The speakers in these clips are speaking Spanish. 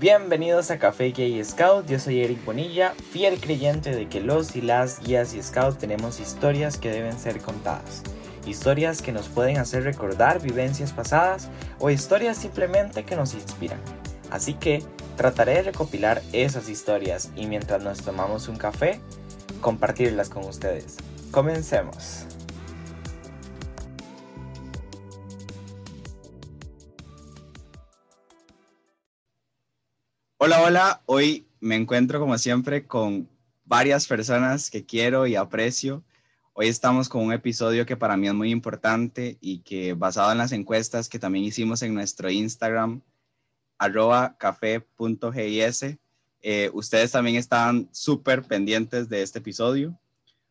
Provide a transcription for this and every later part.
Bienvenidos a Café Gay Scout, yo soy Eric Bonilla, fiel creyente de que los y las guías y scouts tenemos historias que deben ser contadas. Historias que nos pueden hacer recordar vivencias pasadas o historias simplemente que nos inspiran. Así que trataré de recopilar esas historias y mientras nos tomamos un café, compartirlas con ustedes. Comencemos. Hola, hola. Hoy me encuentro como siempre con varias personas que quiero y aprecio. Hoy estamos con un episodio que para mí es muy importante y que basado en las encuestas que también hicimos en nuestro Instagram, arroba café.gis, eh, ustedes también están súper pendientes de este episodio.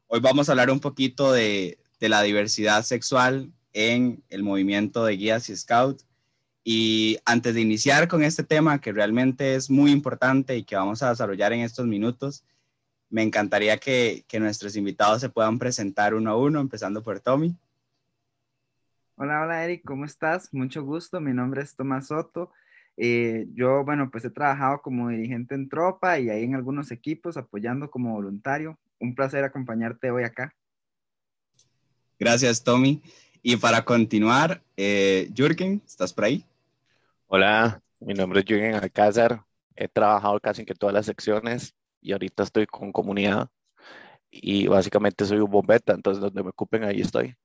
Hoy vamos a hablar un poquito de, de la diversidad sexual en el movimiento de guías y scouts y antes de iniciar con este tema, que realmente es muy importante y que vamos a desarrollar en estos minutos, me encantaría que, que nuestros invitados se puedan presentar uno a uno, empezando por Tommy. Hola, hola Eric, ¿cómo estás? Mucho gusto, mi nombre es Tomás Soto. Eh, yo, bueno, pues he trabajado como dirigente en tropa y ahí en algunos equipos apoyando como voluntario. Un placer acompañarte hoy acá. Gracias, Tommy. Y para continuar, eh, Jürgen, ¿estás por ahí? Hola, mi nombre es Jürgen Alcázar. He trabajado casi en que todas las secciones y ahorita estoy con comunidad y básicamente soy un bombeta, entonces donde me ocupen ahí estoy.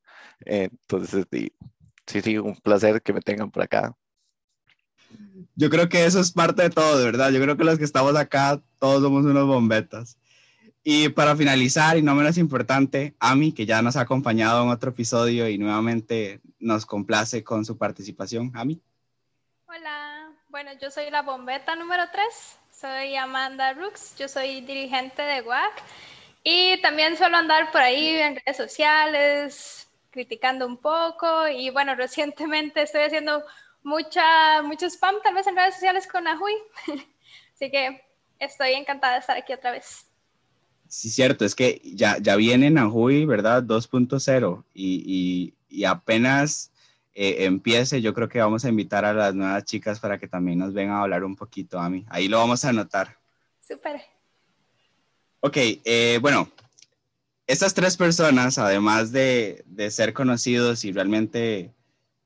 Entonces, sí, sí, un placer que me tengan por acá. Yo creo que eso es parte de todo, verdad. Yo creo que los que estamos acá, todos somos unos bombetas. Y para finalizar, y no menos importante, Ami, que ya nos ha acompañado en otro episodio y nuevamente nos complace con su participación. Ami. Hola, bueno, yo soy la bombeta número 3, soy Amanda Rooks, yo soy dirigente de WAC y también suelo andar por ahí en redes sociales, criticando un poco y bueno, recientemente estoy haciendo mucha, mucho spam tal vez en redes sociales con Ahui, así que estoy encantada de estar aquí otra vez. Sí, cierto, es que ya, ya viene Nahui, ¿verdad? 2.0 y, y, y apenas eh, empiece, yo creo que vamos a invitar a las nuevas chicas para que también nos vengan a hablar un poquito a mí. Ahí lo vamos a anotar. Súper. Ok, eh, bueno, estas tres personas, además de, de, ser conocidos y realmente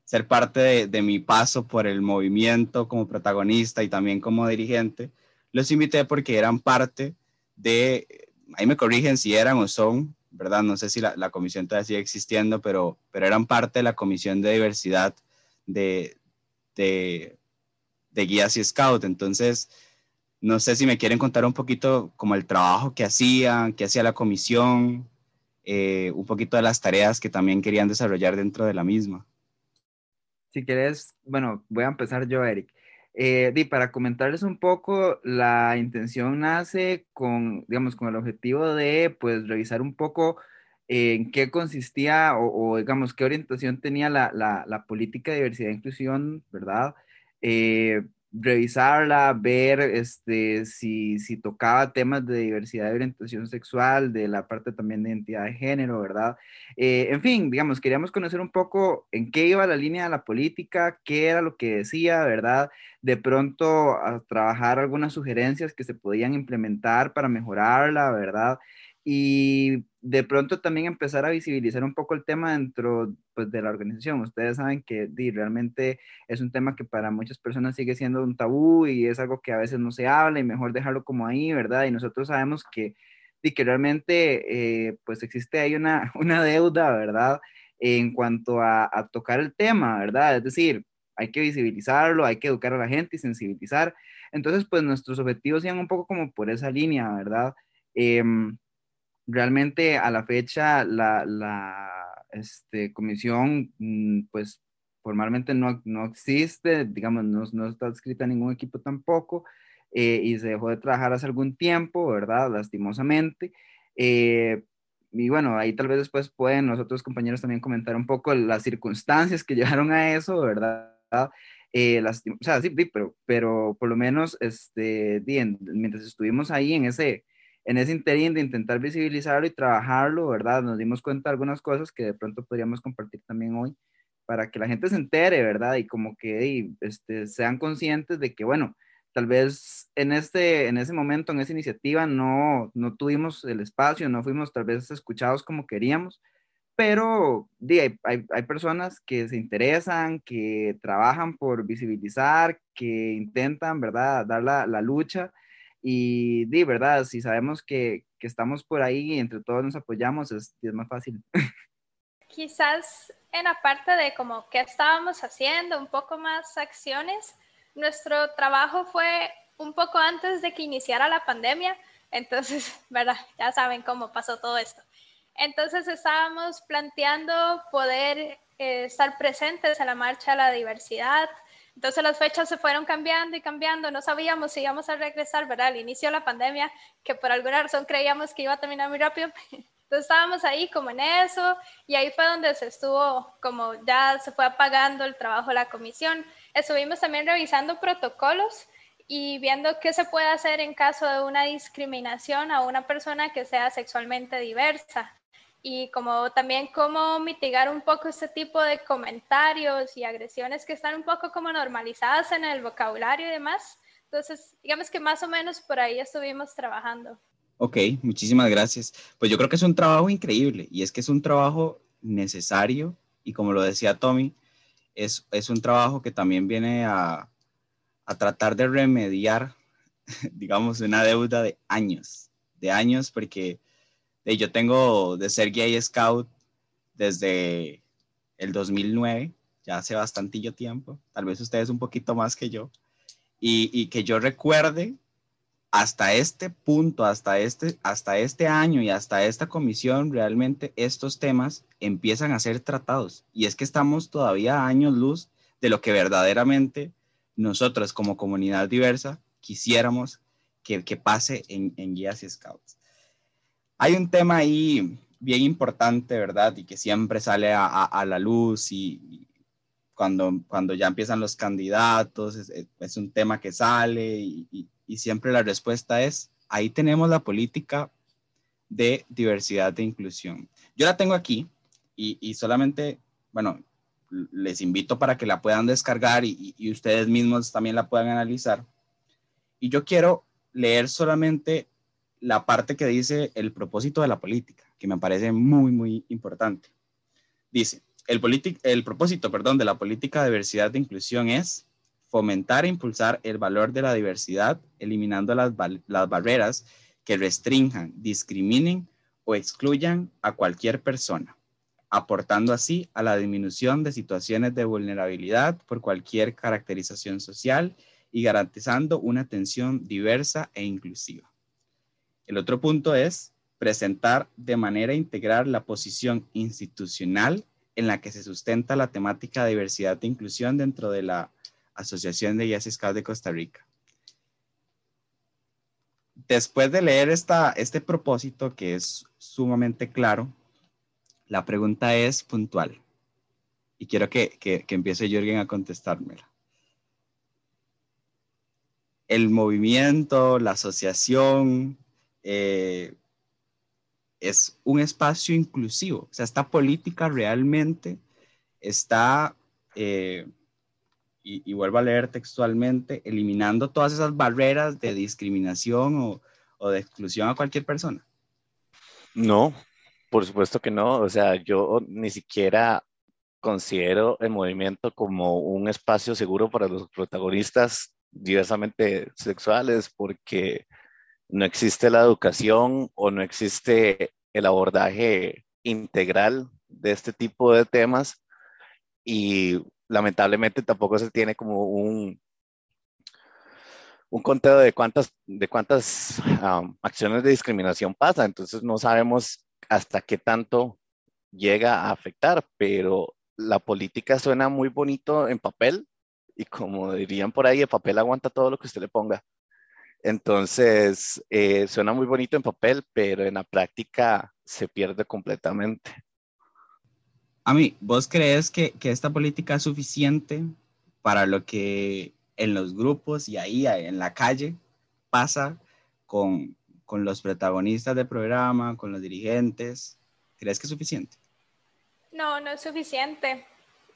ser parte de, de, mi paso por el movimiento como protagonista y también como dirigente, los invité porque eran parte de, ahí me corrigen si eran o son, ¿verdad? No sé si la, comisión todavía sigue existiendo, pero, pero eran parte de la comisión de diversidad de, de, guías y scout. Entonces, no sé si me quieren contar un poquito como el trabajo que hacían, que hacía la comisión, eh, un poquito de las tareas que también querían desarrollar dentro de la misma. Si quieres, bueno, voy a empezar yo, Eric. Eh, y para comentarles un poco, la intención nace con, digamos, con el objetivo de, pues, revisar un poco en qué consistía o, digamos, qué orientación tenía la, la, la, política de diversidad e inclusión, ¿verdad? Eh, revisarla, ver este, si, si tocaba temas de diversidad de orientación sexual, de la parte también de identidad de género, ¿verdad? Eh, en fin, digamos, queríamos conocer un poco en qué iba la línea de la política, qué era lo que decía, ¿verdad? De pronto a trabajar algunas sugerencias que se podían implementar para mejorarla, ¿verdad? y de pronto también empezar a visibilizar un poco el tema dentro pues, de la organización. Ustedes saben que di, realmente es un tema que para muchas personas sigue siendo un tabú y es algo que a veces no se habla y mejor dejarlo como ahí, ¿verdad? Y nosotros sabemos que, di, que realmente eh, pues existe ahí una, una deuda, ¿verdad? En cuanto a, tocar el tema, ¿verdad? Es decir, hay que visibilizarlo, hay que educar a la gente y sensibilizar. Entonces, pues nuestros objetivos iban un poco como por esa línea, ¿verdad? Eh, realmente a la fecha la, la este, comisión, mm, pues formalmente no, no existe, digamos, no, no, está escrita en ningún equipo tampoco, eh, y se dejó de trabajar hace algún tiempo, ¿verdad? Lastimosamente. Eh, y bueno, ahí tal vez después pueden los otros compañeros también comentar un poco las circunstancias que llevaron a eso, ¿verdad? Eh, o sea, sí, pero, pero por lo menos, este, bien, mientras estuvimos ahí en ese, en ese interín de intentar visibilizarlo y trabajarlo, ¿verdad? Nos dimos cuenta de algunas cosas que de pronto podríamos compartir también hoy para que la gente se entere, ¿verdad? Y como que y, este, sean conscientes de que, bueno, tal vez en, este, en ese momento, en esa iniciativa, no, no tuvimos el espacio, no fuimos tal vez escuchados como queríamos, pero hay, hay, personas que se interesan, que trabajan por visibilizar, que intentan, ¿verdad?, dar la, la lucha. Y, de verdad, si sabemos que, que, estamos por ahí y entre todos nos apoyamos, es, es más fácil. Quizás en la parte de como qué estábamos haciendo, un poco más acciones, nuestro trabajo fue un poco antes de que iniciara la pandemia, entonces, ¿verdad? Ya saben cómo pasó todo esto. Entonces estábamos planteando poder eh, estar presentes en la marcha de la diversidad. Entonces las fechas se fueron cambiando y cambiando. No sabíamos si íbamos a regresar, ¿verdad? Al inicio de la pandemia, que por alguna razón creíamos que iba a terminar muy rápido. Entonces estábamos ahí como en eso y ahí fue donde se estuvo, como ya se fue apagando el trabajo de la comisión. Estuvimos también revisando protocolos y viendo qué se puede hacer en caso de una discriminación a una persona que sea sexualmente diversa y como también cómo mitigar un poco este tipo de comentarios y agresiones que están un poco como normalizadas en el vocabulario y demás. Entonces, digamos que más o menos por ahí estuvimos trabajando. Ok, muchísimas gracias. Pues yo creo que es un trabajo increíble y es que es un trabajo necesario y como lo decía Tommy, es, es un trabajo que también viene a, a tratar de remediar, digamos, una deuda de años, de años, porque yo tengo de ser gay scout desde el 2009, ya hace bastantillo tiempo, tal vez ustedes un poquito más que yo, y, que yo recuerde hasta este punto, hasta este, hasta este año y hasta esta comisión, realmente estos temas empiezan a ser tratados. Y es que estamos todavía años luz de lo que verdaderamente nosotros como comunidad diversa quisiéramos que, que pase en, en guías y scouts. Hay un tema ahí bien importante, ¿verdad? Y que siempre sale a, la luz y, cuando, cuando ya empiezan los candidatos, es, un tema que sale y, siempre la respuesta es, ahí tenemos la política de diversidad e inclusión. Yo la tengo aquí y, solamente, bueno, les invito para que la puedan descargar y, ustedes mismos también la puedan analizar. Y yo quiero leer solamente la parte que dice el propósito de la política, que me parece muy, muy importante. Dice, el, el propósito perdón, de la política de diversidad e inclusión es fomentar e impulsar el valor de la diversidad, eliminando las, las barreras que restrinjan, discriminen o excluyan a cualquier persona, aportando así a la disminución de situaciones de vulnerabilidad por cualquier caracterización social y garantizando una atención diversa e inclusiva. El otro punto es presentar de manera integral la posición institucional en la que se sustenta la temática de diversidad e inclusión dentro de la Asociación de Guías Scouts de Costa Rica. Después de leer esta, este propósito, que es sumamente claro, la pregunta es puntual. Y quiero que, que, que empiece Jürgen a contestármela el movimiento, la asociación, eh, es un espacio inclusivo. O sea, esta política realmente está, eh, y, vuelvo a leer textualmente, eliminando todas esas barreras de discriminación o, o de exclusión a cualquier persona. No, por supuesto que no. O sea, yo ni siquiera considero el movimiento como un espacio seguro para los protagonistas diversamente sexuales, porque no existe la educación o no existe el abordaje integral de este tipo de temas y lamentablemente tampoco se tiene como un, un conteo de cuántas, de cuántas acciones de discriminación pasa, entonces no sabemos hasta qué tanto llega a afectar, pero la política suena muy bonito en papel y como dirían por ahí, el papel aguanta todo lo que usted le ponga. Entonces, eh, suena muy bonito en papel, pero en la práctica se pierde completamente. A mí, ¿vos crees que, esta política es suficiente para lo que en los grupos y ahí en la calle pasa con, con los protagonistas del programa, con los dirigentes? ¿Crees que es suficiente? No, no es suficiente.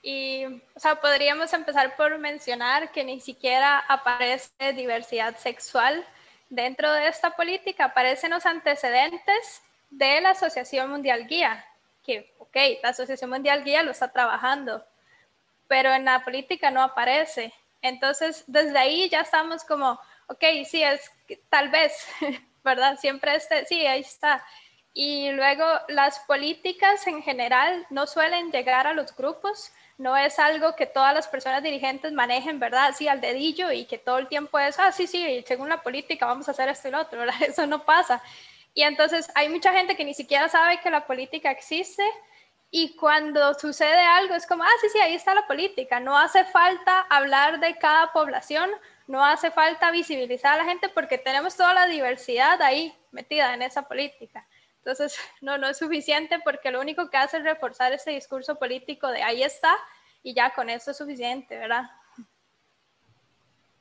Y, o sea, podríamos empezar por mencionar que ni siquiera aparece diversidad sexual dentro de esta política, aparecen los antecedentes de la Asociación Mundial Guía, que, ok, la Asociación Mundial Guía lo está trabajando, pero en la política no aparece. Entonces, desde ahí ya estamos como, ok, sí, es tal vez, ¿verdad? Siempre este, sí, ahí está. Y luego las políticas en general no suelen llegar a los grupos, no es algo que todas las personas dirigentes manejen, ¿verdad? Así al dedillo y que todo el tiempo es, ah, sí, sí, según la política vamos a hacer esto y lo otro, ¿verdad? Eso no pasa. Y entonces hay mucha gente que ni siquiera sabe que la política existe y cuando sucede algo es como, ah, sí, sí, ahí está la política. No hace falta hablar de cada población, no hace falta visibilizar a la gente porque tenemos toda la diversidad ahí metida en esa política. Entonces, no, no es suficiente porque lo único que hace es reforzar ese discurso político de ahí está y ya con eso es suficiente, ¿verdad?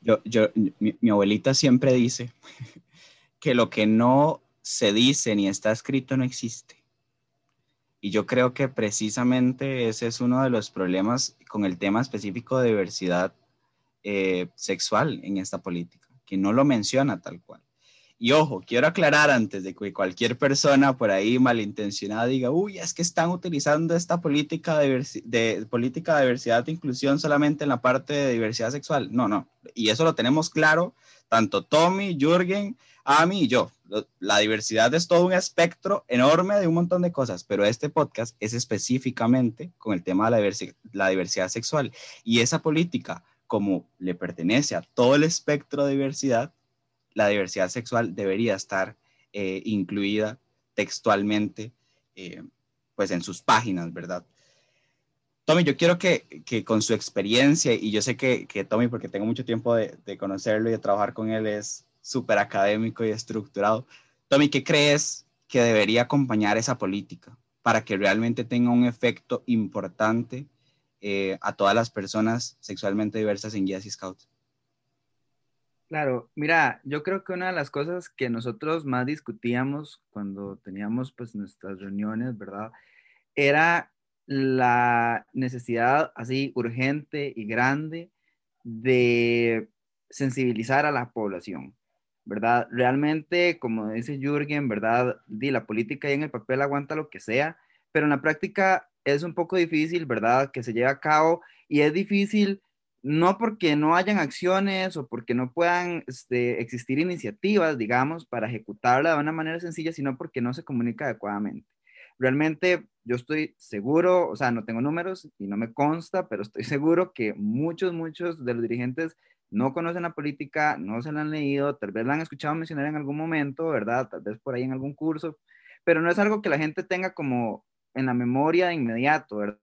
Yo, yo, mi abuelita siempre dice que lo que no se dice ni está escrito no existe. Y yo creo que precisamente ese es uno de los problemas con el tema específico de diversidad eh, sexual en esta política, que no lo menciona tal cual. Y ojo, quiero aclarar antes de que cualquier persona por ahí malintencionada diga, uy, es que están utilizando esta política de, política de diversidad e inclusión solamente en la parte de diversidad sexual. No, no. Y eso lo tenemos claro, tanto Tommy, Jürgen, Ami y yo. La diversidad es todo un espectro enorme de un montón de cosas, pero este podcast es específicamente con el tema de la diversidad, la diversidad sexual. Y esa política, como le pertenece a todo el espectro de diversidad, la diversidad sexual debería estar eh, incluida textualmente, eh, pues en sus páginas, ¿verdad? Tommy, yo quiero que, que, con su experiencia, y yo sé que, que Tommy, porque tengo mucho tiempo de, conocerlo y de trabajar con él, es súper académico y estructurado. Tommy, ¿qué crees que debería acompañar esa política para que realmente tenga un efecto importante eh, a todas las personas sexualmente diversas en guías y scouts? Claro, mira, yo creo que una de las cosas que nosotros más discutíamos cuando teníamos pues nuestras reuniones, ¿verdad? Era la necesidad así urgente y grande de sensibilizar a la población. ¿verdad? Realmente, como dice Jürgen, ¿verdad? Di, la política y en el papel aguanta lo que sea, pero en la práctica es un poco difícil, ¿verdad? Que se lleve a cabo y es difícil no porque no hayan acciones o porque no puedan este, existir iniciativas, digamos, para ejecutarla de una manera sencilla, sino porque no se comunica adecuadamente. Realmente yo estoy seguro, o sea, no tengo números y no me consta, pero estoy seguro que muchos, muchos de los dirigentes no conocen la política, no se la han leído, tal vez la han escuchado mencionar en algún momento, ¿verdad? Tal vez por ahí en algún curso, pero no es algo que la gente tenga como en la memoria de inmediato, ¿verdad?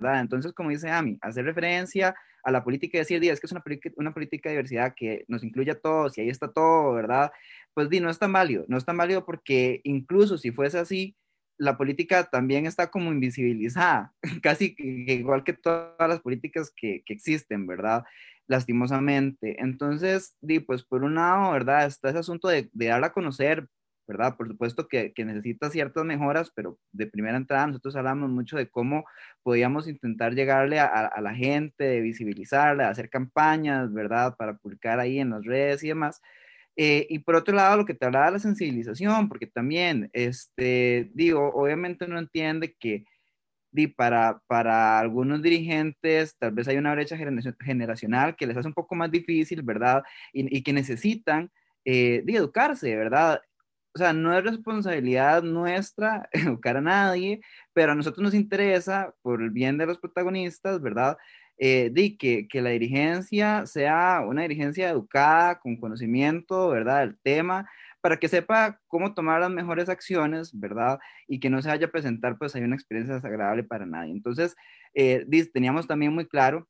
Entonces, como dice Ami, hacer referencia a la política y decir, es que es una, una política de diversidad que nos incluye a todos y ahí está todo, ¿verdad? Pues di, no es tan válido, no es tan válido porque incluso si fuese así, la política también está como invisibilizada, casi igual que todas las políticas que, que existen, ¿verdad? lastimosamente. Entonces, di, pues por un lado, ¿verdad? Está ese asunto de, de darla a conocer, ¿verdad? Por supuesto que, que, necesita ciertas mejoras, pero de primera entrada nosotros hablamos mucho de cómo podíamos intentar llegarle a, a, la gente, de visibilizarla, hacer campañas, ¿verdad? Para publicar ahí en las redes y demás. Eh, y por otro lado, lo que te hablaba de la sensibilización, porque también, este, digo, obviamente uno entiende que para, para algunos dirigentes tal vez hay una brecha generacional que les hace un poco más difícil, ¿verdad? Y, que necesitan eh, de educarse, ¿verdad? O sea, no es responsabilidad nuestra educar a nadie, pero a nosotros nos interesa, por el bien de los protagonistas, ¿verdad? Eh, de que, que la dirigencia sea una dirigencia educada, con conocimiento, ¿verdad? Del tema, para que sepa cómo tomar las mejores acciones, ¿verdad? Y que no se vaya a presentar, pues hay una experiencia desagradable para nadie. Entonces, eh, teníamos también muy claro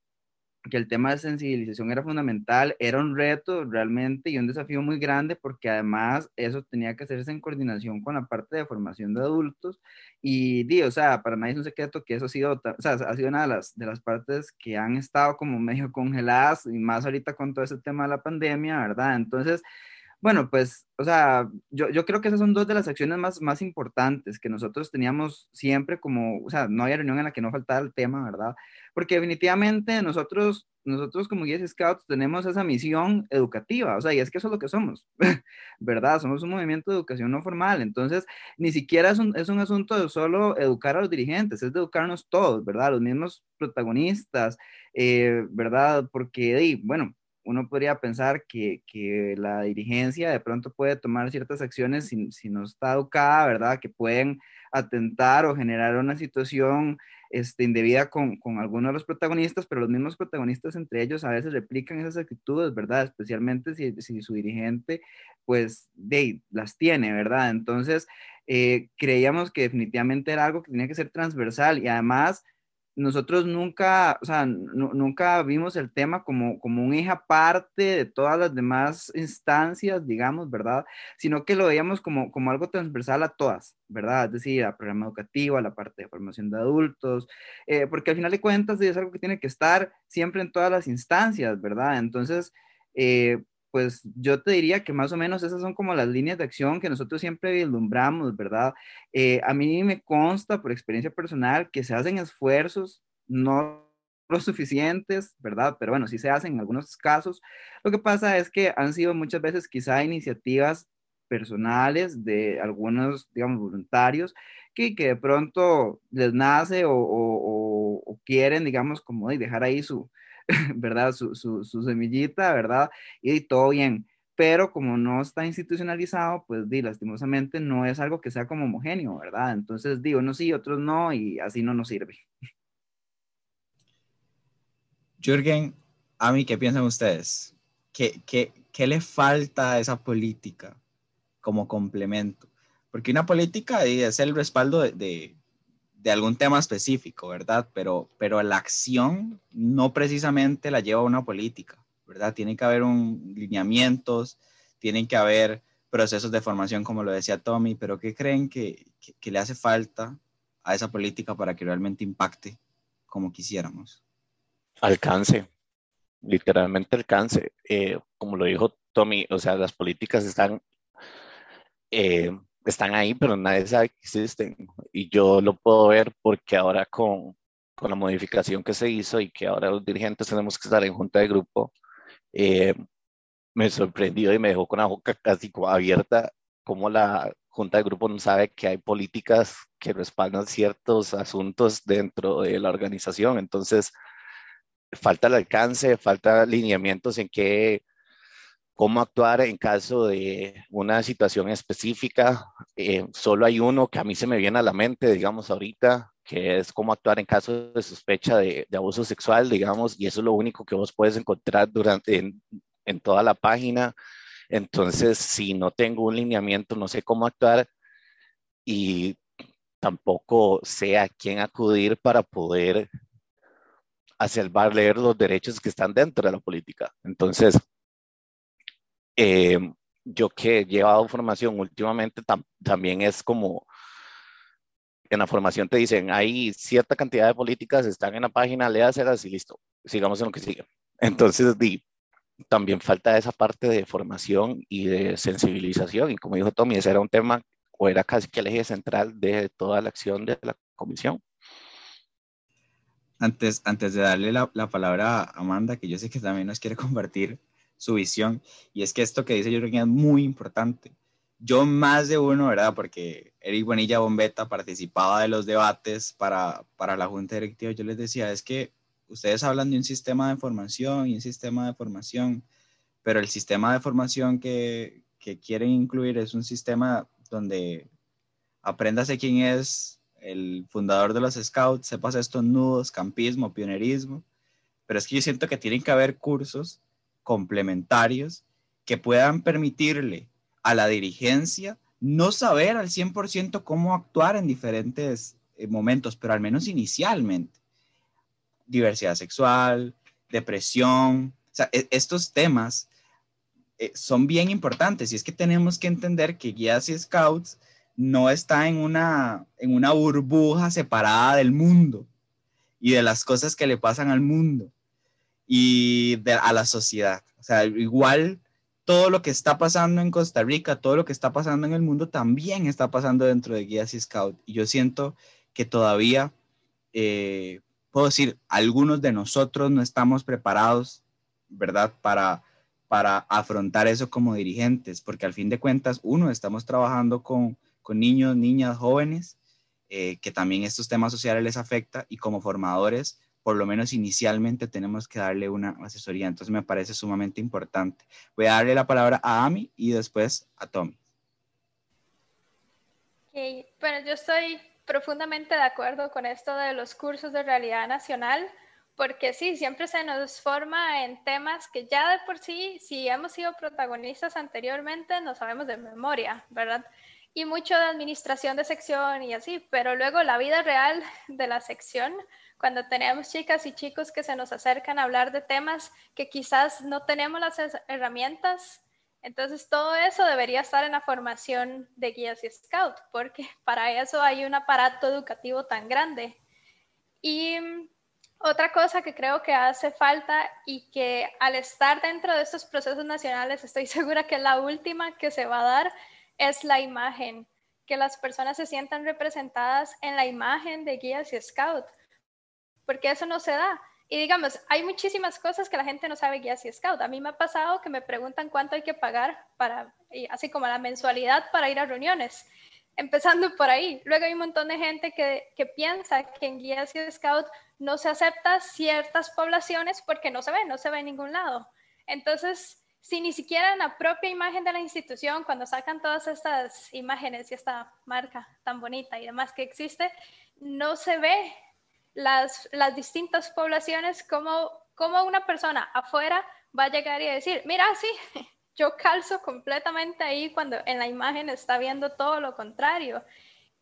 que el tema de sensibilización era fundamental, era un reto realmente y un desafío muy grande porque además eso tenía que hacerse en coordinación con la parte de formación de adultos y, di, o sea, para nadie es un secreto que eso ha sido, o sea, ha sido una de las, de las partes que han estado como medio congeladas y más ahorita con todo ese tema de la pandemia, ¿verdad? Entonces, Bueno, pues, o sea, yo, yo, creo que esas son dos de las acciones más, más importantes que nosotros teníamos siempre como, o sea, no había reunión en la que no faltara el tema, ¿verdad? Porque definitivamente nosotros, nosotros como guías scouts tenemos esa misión educativa, o sea, y es que eso es lo que somos, ¿verdad? Somos un movimiento de educación no formal, entonces ni siquiera es un, es un asunto de solo educar a los dirigentes, es de educarnos todos, ¿verdad? Los mismos protagonistas, eh, ¿verdad? Porque, bueno, uno podría pensar que, que, la dirigencia de pronto puede tomar ciertas acciones si, si, no está educada, ¿verdad? Que pueden atentar o generar una situación este, indebida con, con algunos de los protagonistas, pero los mismos protagonistas entre ellos a veces replican esas actitudes, ¿verdad? Especialmente si, si su dirigente, pues, de, las tiene, ¿verdad? Entonces, eh, creíamos que definitivamente era algo que tenía que ser transversal y además nosotros nunca, o sea, nunca vimos el tema como, como un eje aparte de todas las demás instancias, digamos, ¿verdad? Sino que lo veíamos como, como algo transversal a todas, ¿verdad? Es decir, al programa educativo, a la parte de formación de adultos, eh, porque al final de cuentas es algo que tiene que estar siempre en todas las instancias, ¿verdad? Entonces, eh, pues yo te diría que más o menos esas son como las líneas de acción que nosotros siempre vislumbramos, ¿verdad? Eh, a mí me consta por experiencia personal que se hacen esfuerzos, no los suficientes, ¿verdad? Pero bueno, sí se hacen en algunos casos. Lo que pasa es que han sido muchas veces quizá iniciativas personales de algunos, digamos, voluntarios que, que de pronto les nace o, quieren, digamos, como dejar ahí su, ¿verdad? Su, su, semillita, ¿verdad? Y todo bien. Pero como no está institucionalizado, pues di, lastimosamente no es algo que sea como homogéneo, ¿verdad? Entonces, digo, unos sí, otros no, y así no nos sirve. Jürgen, a mí, ¿qué piensan ustedes? ¿Qué, qué, qué le falta a esa política como complemento? Porque una política es el respaldo de algún tema específico, ¿verdad? Pero, pero la acción no precisamente la lleva una política, ¿verdad? Tiene que haber un, lineamientos, tienen que haber procesos de formación, como lo decía Tommy, pero ¿qué creen que, que, le hace falta a esa política para que realmente impacte como quisiéramos? Alcance, literalmente alcance. Eh, como lo dijo Tommy, o sea, las políticas están eh, están ahí, pero nadie sabe que existen. Y yo lo puedo ver porque ahora con, con la modificación que se hizo y que ahora los dirigentes tenemos que estar en junta de grupo, eh, me sorprendió y me dejó con la boca casi abierta como la junta de grupo no sabe que hay políticas que respaldan ciertos asuntos dentro de la organización. Entonces, falta el alcance, falta lineamientos en qué cómo actuar en caso de una situación específica. Eh, solo hay uno que a mí se me viene a la mente, digamos, ahorita, que es cómo actuar en caso de sospecha de, abuso sexual, digamos, y eso es lo único que vos puedes encontrar durante, en, en toda la página. Entonces, si no tengo un lineamiento, no sé cómo actuar y tampoco sé a quién acudir para poder hacer valer los derechos que están dentro de la política. Entonces, eh, yo que he llevado formación últimamente también es como en la formación te dicen hay cierta cantidad de políticas están en la página léaselas y listo sigamos en lo que sigue entonces di, también falta esa parte de formación y de sensibilización y como dijo Tommy ese era un tema o era casi que el eje central de toda la acción de la comisión. Antes, antes de darle la, la palabra a Amanda, que yo sé que también nos quiere compartir su visión. Y es que esto que dice yo es muy importante. Yo más de uno, ¿verdad? Porque Eric Bonilla Bombeta participaba de los debates para, para la Junta Directiva. Yo les decía, es que ustedes hablan de un sistema de formación y un sistema de formación, pero el sistema de formación que, que quieren incluir es un sistema donde apréndase quién es el fundador de los scouts, sepas estos nudos, campismo, pionerismo, pero es que yo siento que tienen que haber cursos complementarios que puedan permitirle a la dirigencia no saber al 100% cómo actuar en diferentes eh, momentos, pero al menos inicialmente. Diversidad sexual, depresión, e, estos temas eh, son bien importantes y es que tenemos que entender que guías y scouts no está en una, en una burbuja separada del mundo y de las cosas que le pasan al mundo y a la sociedad. O sea, igual todo lo que está pasando en Costa Rica, todo lo que está pasando en el mundo, también está pasando dentro de Guías y Scout. Y yo siento que todavía, eh, puedo decir, algunos de nosotros no estamos preparados, ¿verdad? Para, para afrontar eso como dirigentes, porque al fin de cuentas, uno, estamos trabajando con, con niños, niñas, jóvenes, eh, que también estos temas sociales les afecta, y como formadores, por lo menos inicialmente tenemos que darle una asesoría. Entonces me parece sumamente importante. Voy a darle la palabra a Ami y después a Tommy. Okay. Bueno, yo estoy profundamente de acuerdo con esto de los cursos de realidad nacional, porque sí, siempre se nos forma en temas que ya de por sí, si hemos sido protagonistas anteriormente, no sabemos de memoria, ¿verdad? Y mucho de administración de sección y así, pero luego la vida real de la sección cuando tenemos chicas y chicos que se nos acercan a hablar de temas que quizás no tenemos las herramientas. Entonces, todo eso debería estar en la formación de guías y scout, porque para eso hay un aparato educativo tan grande. Y mm, otra cosa que creo que hace falta y que al estar dentro de estos procesos nacionales, estoy segura que la última que se va a dar es la imagen, que las personas se sientan representadas en la imagen de guías y scout porque eso no se da. Y digamos, hay muchísimas cosas que la gente no sabe guías y scout. A mí me ha pasado que me preguntan cuánto hay que pagar para, así como la mensualidad para ir a reuniones. Empezando por ahí. Luego hay un montón de gente que, que piensa que en guías y scout no se acepta ciertas poblaciones porque no se ve, no se ve en ningún lado. Entonces, si ni siquiera en la propia imagen de la institución, cuando sacan todas estas imágenes y esta marca tan bonita y demás que existe, no se ve las, las distintas poblaciones, como, como una persona afuera va a llegar y decir, mira, sí, yo calzo completamente ahí cuando en la imagen está viendo todo lo contrario.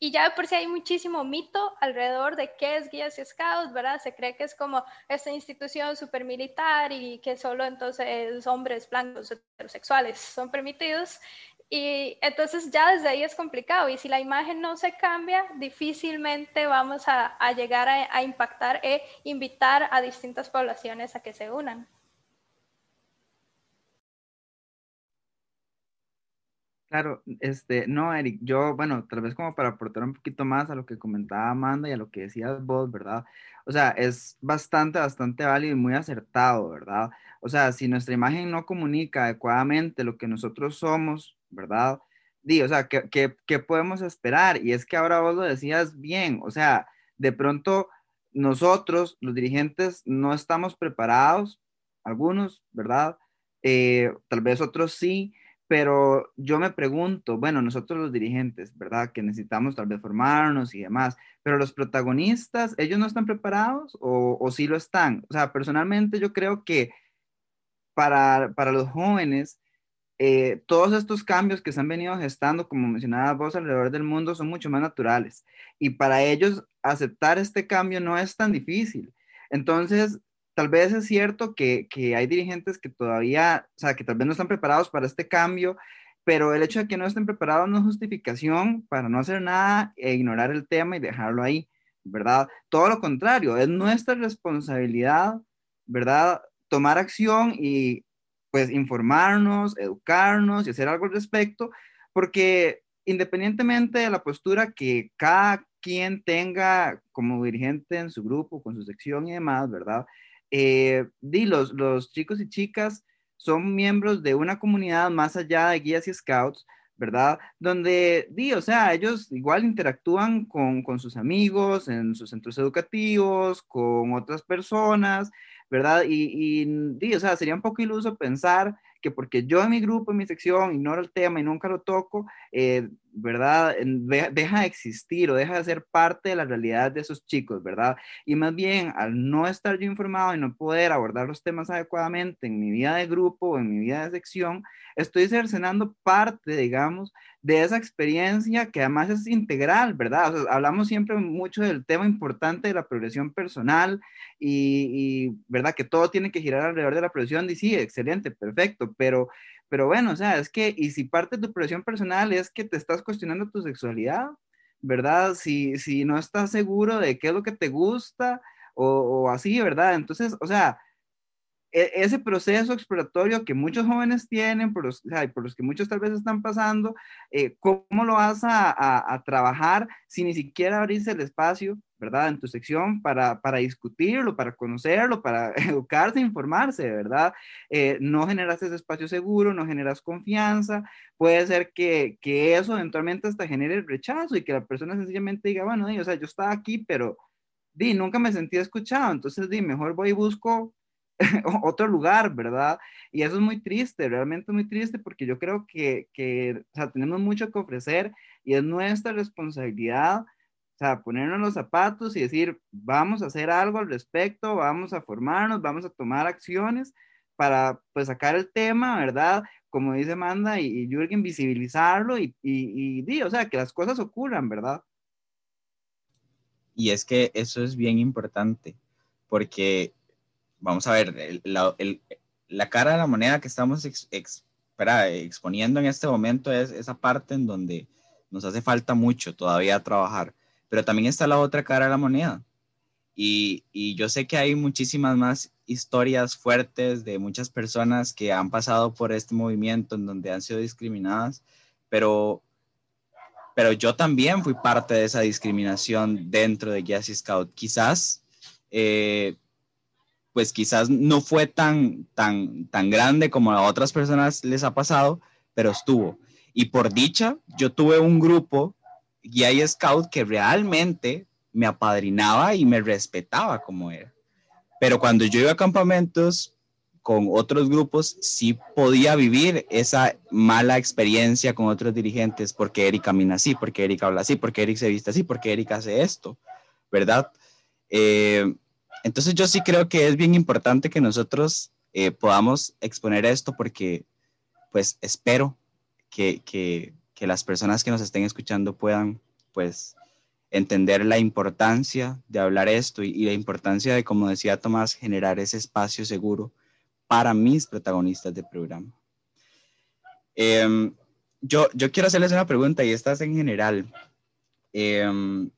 Y ya por si hay muchísimo mito alrededor de qué es guías y scouts, ¿verdad? Se cree que es como esta institución super militar y que solo entonces hombres blancos heterosexuales son permitidos. Y entonces ya desde ahí es complicado y si la imagen no se cambia, difícilmente vamos a, llegar a, impactar e invitar a distintas poblaciones a que se unan. Claro, este, no, Eric, yo, bueno, tal vez como para aportar un poquito más a lo que comentaba Amanda y a lo que decías vos, ¿verdad? O sea, es bastante, bastante válido y muy acertado, ¿verdad? O sea, si nuestra imagen no comunica adecuadamente lo que nosotros somos, ¿verdad? Di, o sea, ¿qué, qué, podemos esperar? Y es que ahora vos lo decías bien, o sea, de pronto nosotros, los dirigentes, no estamos preparados, algunos, ¿verdad? Eh, tal vez otros sí, pero yo me pregunto, bueno, nosotros los dirigentes, ¿verdad? Que necesitamos tal vez formarnos y demás, pero los protagonistas, ¿ellos no están preparados o, o sí lo están? O sea, personalmente yo creo que para, para los jóvenes, eh, todos estos cambios que se han venido gestando, como mencionaba vos, alrededor del mundo son mucho más naturales. Y para ellos aceptar este cambio no es tan difícil. Entonces, tal vez es cierto que, que hay dirigentes que todavía, o sea, que tal vez no están preparados para este cambio, pero el hecho de que no estén preparados no es justificación para no hacer nada e ignorar el tema y dejarlo ahí, ¿verdad? Todo lo contrario, es nuestra responsabilidad, ¿verdad? Tomar acción y pues informarnos, educarnos y hacer algo al respecto, porque independientemente de la postura que cada quien tenga como dirigente en su grupo, con su sección y demás, ¿verdad? Eh, los, los chicos y chicas son miembros de una comunidad más allá de guías y scouts, ¿verdad? Donde, di, o sea, ellos igual interactúan con, con sus amigos en sus centros educativos, con otras personas, ¿verdad? Y, y, o sea, sería un poco iluso pensar que porque yo en mi grupo, en mi sección, ignoro el tema y nunca lo toco, eh, ¿verdad? Deja de existir o deja de ser parte de la realidad de esos chicos, ¿verdad? Y más bien, al no estar yo informado y no poder abordar los temas adecuadamente en mi vida de grupo o en mi vida de sección, estoy cercenando parte, digamos, de esa experiencia que además es integral, ¿verdad? Hablamos siempre mucho del tema importante de la progresión personal y, ¿verdad? Que todo tiene que girar alrededor de la progresión y sí, excelente, perfecto, pero pero bueno, o sea, es que, y si parte de tu progresión personal es que te estás cuestionando tu sexualidad, ¿verdad? Si, si no estás seguro de qué es lo que te gusta o, o así, ¿verdad? Entonces, o sea, e, ese proceso exploratorio que muchos jóvenes tienen, por los, los que muchos tal vez están pasando, eh, ¿cómo lo vas a, trabajar si ni siquiera abrís el espacio, ¿verdad? En tu sección para, para discutirlo, para conocerlo, para educarse, informarse, ¿verdad? Eh, no generas ese espacio seguro, no generas confianza, puede ser que, que eso eventualmente hasta genere el rechazo y que la persona sencillamente diga, bueno, o sea, yo estaba aquí, pero di, nunca me sentí escuchado, entonces di, mejor voy y busco otro lugar, ¿verdad? Y eso es muy triste, realmente muy triste porque yo creo que, que o sea, tenemos mucho que ofrecer y es nuestra responsabilidad, o sea, ponernos los zapatos y decir, vamos a hacer algo al respecto, vamos a formarnos, vamos a tomar acciones para pues sacar el tema, ¿verdad? Como dice Amanda y, y Jürgen, visibilizarlo y, y, y, o sea, que las cosas ocurran, ¿verdad? Y es que eso es bien importante, porque vamos a ver, la, cara de la moneda que estamos exponiendo en este momento es esa parte en donde nos hace falta mucho todavía trabajar, pero también está la otra cara de la moneda. Y, y, yo sé que hay muchísimas más historias fuertes de muchas personas que han pasado por este movimiento en donde han sido discriminadas, pero, pero yo también fui parte de esa discriminación dentro de y Scout. Quizás eh, pues quizás no fue tan, tan, tan grande como a otras personas les ha pasado, pero estuvo. Y por dicha, yo tuve un grupo, guía y scout, que realmente me apadrinaba y me respetaba como era. Pero cuando yo iba a campamentos con otros grupos, sí podía vivir esa mala experiencia con otros dirigentes, porque Eric camina así, porque Eric habla así, porque Eric se viste así, porque Eric hace esto, ¿verdad? Eh, entonces yo sí creo que es bien importante que nosotros eh, podamos exponer esto porque pues espero que, que, que, las personas que nos estén escuchando puedan pues entender la importancia de hablar esto y, la importancia de, como decía Tomás, generar ese espacio seguro para mis protagonistas del programa. Em, yo, yo quiero hacerles una pregunta y esta es en general. Eh,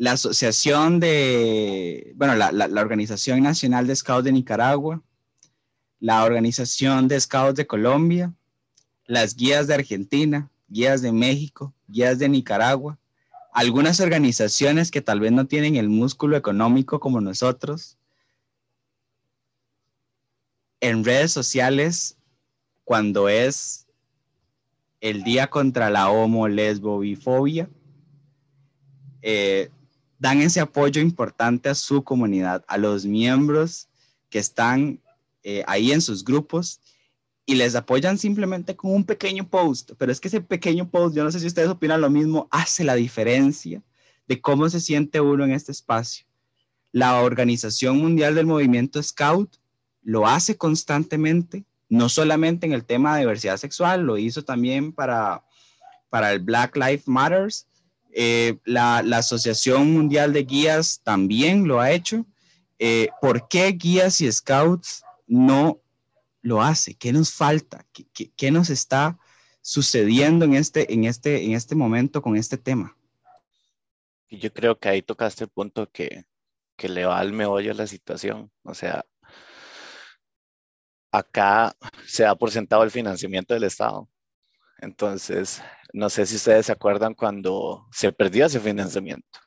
la Asociación de, bueno, la, la, Organización Nacional de Scouts de Nicaragua, la Organización de Scouts de Colombia, las guías de Argentina, guías de México, guías de Nicaragua, algunas organizaciones que tal vez no tienen el músculo económico como nosotros. En redes sociales, cuando es el día contra la homo, lesbo, bifobia, eh, dan ese apoyo importante a su comunidad, a los miembros que están eh, ahí en sus grupos y les apoyan simplemente con un pequeño post, pero es que ese pequeño post, yo no sé si ustedes opinan lo mismo, hace la diferencia de cómo se siente uno en este espacio. La Organización Mundial del Movimiento Scout lo hace constantemente, no solamente en el tema de diversidad sexual, lo hizo también para, para el Black Lives Matters, eh, la, Asociación Mundial de Guías también lo ha hecho. Eh, ¿Por qué guías y scouts no lo hace? ¿Qué nos falta? ¿Qué, nos está sucediendo en este, en, este, en este momento con este tema? Yo creo que ahí tocaste el punto que, que le va al meollo la situación. O sea, acá se da por sentado el financiamiento del Estado. Entonces, no sé si ustedes se acuerdan cuando se perdió ese financiamiento.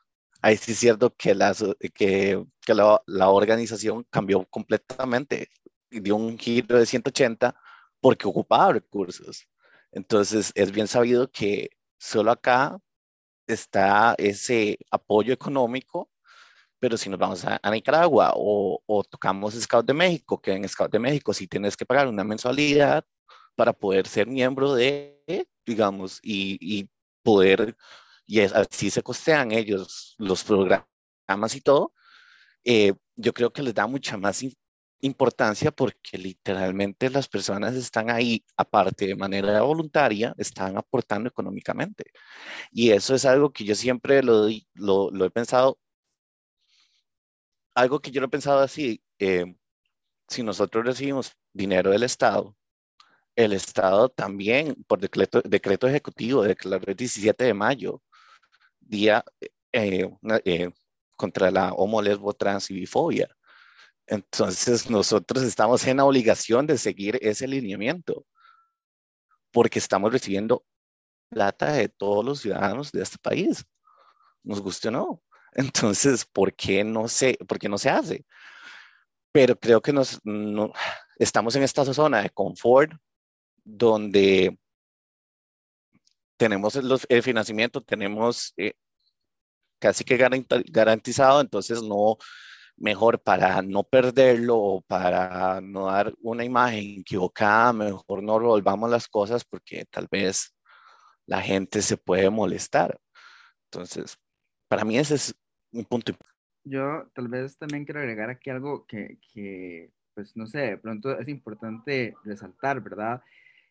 Ahí sí es cierto que la, que, la, organización cambió completamente, dio un giro de 180 porque ocupaba recursos. Entonces, es bien sabido que solo acá está ese apoyo económico, pero si nos vamos a, Nicaragua o, o, tocamos Scout de México, que en Scout de México sí tienes que pagar una mensualidad para poder ser miembro de, digamos, y, poder, y así se costean ellos los programas y todo, eh, yo creo que les da mucha más importancia porque literalmente las personas están ahí, aparte de manera voluntaria, están aportando económicamente. Y eso es algo que yo siempre lo he pensado, algo que yo lo he pensado así, eh, si nosotros recibimos dinero del Estado, el Estado también, por decreto, decreto ejecutivo, declaró el 17 de mayo, día eh, eh, contra la homo, lesbo, trans y bifobia. Entonces nosotros estamos en la obligación de seguir ese lineamiento porque estamos recibiendo plata de todos los ciudadanos de este país, nos guste o no. Entonces, ¿por qué no se, por qué no se hace? Pero creo que nos, no, estamos en esta zona de confort donde tenemos el financiamiento, tenemos eh, casi que garantizado, entonces no, mejor para no perderlo para no dar una imagen equivocada, mejor no revolvamos las cosas porque tal vez la gente se puede molestar. Entonces, para mí ese es un punto Yo tal vez también quiero agregar aquí algo que, que, pues no sé, de pronto es importante resaltar, ¿verdad?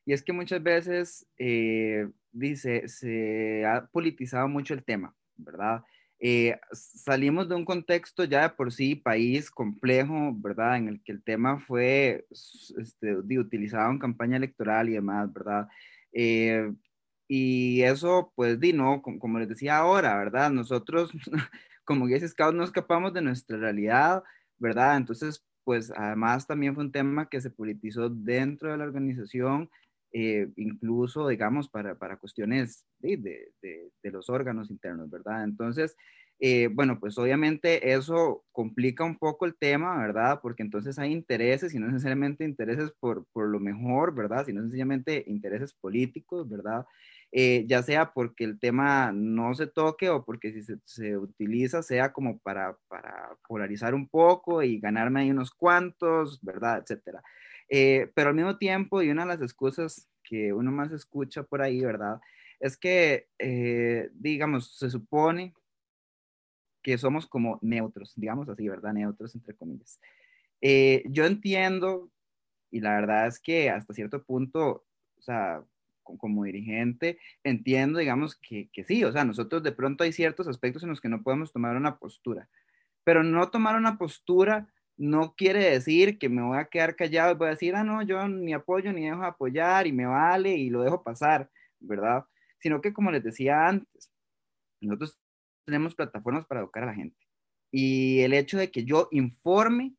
Y es que muchas veces, eh, dice, se ha politizado mucho el tema, ¿verdad? Eh, salimos de un contexto ya de por sí país complejo, ¿verdad? En el que el tema fue este, utilizado en campaña electoral y demás, ¿verdad? Eh, y eso, pues, di, no, como, les decía ahora, ¿verdad? Nosotros, como guías scouts, no escapamos de nuestra realidad, ¿verdad? Entonces, pues, además también fue un tema que se politizó dentro de la organización, eh, incluso, digamos, para, para cuestiones de, de, de, los órganos internos, ¿verdad? Entonces, eh, bueno, pues obviamente eso complica un poco el tema, ¿verdad? Porque entonces hay intereses y no necesariamente intereses por, por lo mejor, ¿verdad? Sino sencillamente intereses políticos, ¿verdad? Eh, ya sea porque el tema no se toque o porque si se, se utiliza sea como para, para, polarizar un poco y ganarme ahí unos cuantos, ¿verdad? Etcétera. Eh, pero al mismo tiempo, y una de las excusas que uno más escucha por ahí, ¿verdad? Es que, digamos, se supone que somos como neutros, digamos así, ¿verdad? Neutros, entre comillas. Eh, yo entiendo, y la verdad es que hasta cierto punto, o sea, como dirigente, entiendo, digamos, que, que, sí, o sea, nosotros de pronto hay ciertos aspectos en los que no podemos tomar una postura, pero no tomar una postura no quiere decir que me voy a quedar callado y voy a decir, ah, no, yo ni apoyo ni dejo apoyar y me vale y lo dejo pasar, ¿verdad? Sino que como les decía antes, nosotros tenemos plataformas para educar a la gente. Y el hecho de que yo informe,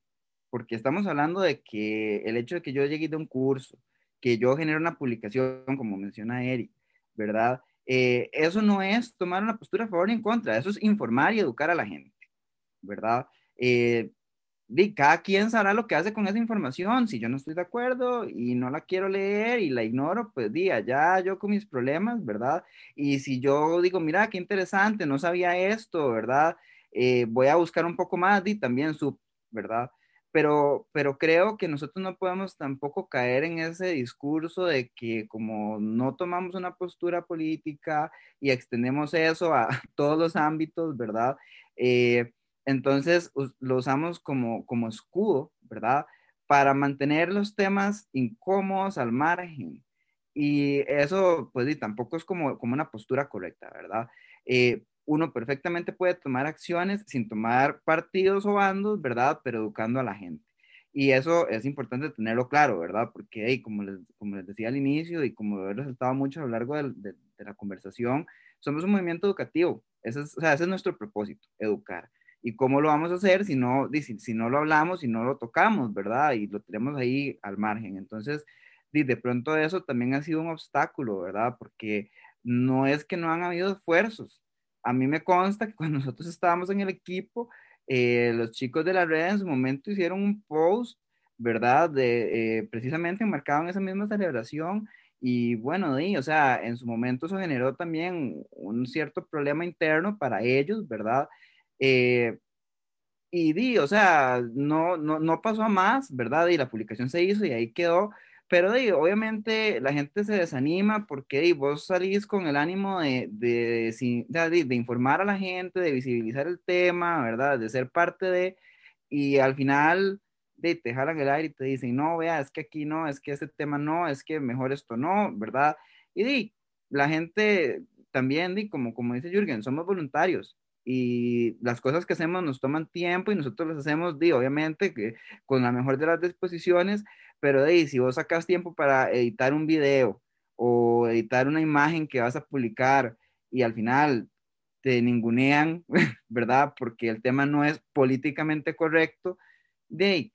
porque estamos hablando de que el hecho de que yo llegue de un curso, que yo genere una publicación, como menciona Eric, ¿verdad? Eh, eso no es tomar una postura a favor ni en contra, eso es informar y educar a la gente, ¿verdad? Eh, y cada quien sabrá lo que hace con esa información. Si yo no estoy de acuerdo y no la quiero leer y la ignoro, pues día, ya yo con mis problemas, ¿verdad? Y si yo digo, mira, qué interesante, no sabía esto, ¿verdad? Eh, voy a buscar un poco más y también su, ¿verdad? Pero, pero creo que nosotros no podemos tampoco caer en ese discurso de que como no tomamos una postura política y extendemos eso a todos los ámbitos, ¿verdad? Eh, entonces lo usamos como, como escudo, ¿verdad? Para mantener los temas incómodos al margen. Y eso, pues, y tampoco es como, como una postura correcta, ¿verdad? Eh, uno perfectamente puede tomar acciones sin tomar partidos o bandos, ¿verdad? Pero educando a la gente. Y eso es importante tenerlo claro, ¿verdad? Porque, como, les, como les decía al inicio y como he resaltado mucho a lo largo de, de, la conversación, somos un movimiento educativo. Ese es, o sea, ese es nuestro propósito, educar. ¿Y cómo lo vamos a hacer si no, si, si no lo hablamos, si no lo tocamos, verdad? Y lo tenemos ahí al margen. Entonces, de pronto eso también ha sido un obstáculo, ¿verdad? Porque no es que no han habido esfuerzos. A mí me consta que cuando nosotros estábamos en el equipo, eh, los chicos de la red en su momento hicieron un post, ¿verdad? De, eh, precisamente enmarcado en esa misma celebración. Y bueno, o sea, en su momento eso generó también un cierto problema interno para ellos, ¿verdad? Eh, y di, o sea, no, no, no pasó a más, ¿verdad? Y la publicación se hizo y ahí quedó. Pero di, obviamente la gente se desanima porque di, vos salís con el ánimo de, de, de, de, informar a la gente, de visibilizar el tema, ¿verdad? De ser parte de, y al final de, te jalan el aire y te dicen, no, vea, es que aquí no, es que este tema no, es que mejor esto no, ¿verdad? Y di, la gente también, di, como, como dice Jürgen, somos voluntarios y las cosas que hacemos nos toman tiempo y nosotros las hacemos, di, obviamente, que con la mejor de las disposiciones, pero di, si vos sacas tiempo para editar un video o editar una imagen que vas a publicar y al final te ningunean, ¿verdad? Porque el tema no es políticamente correcto, de,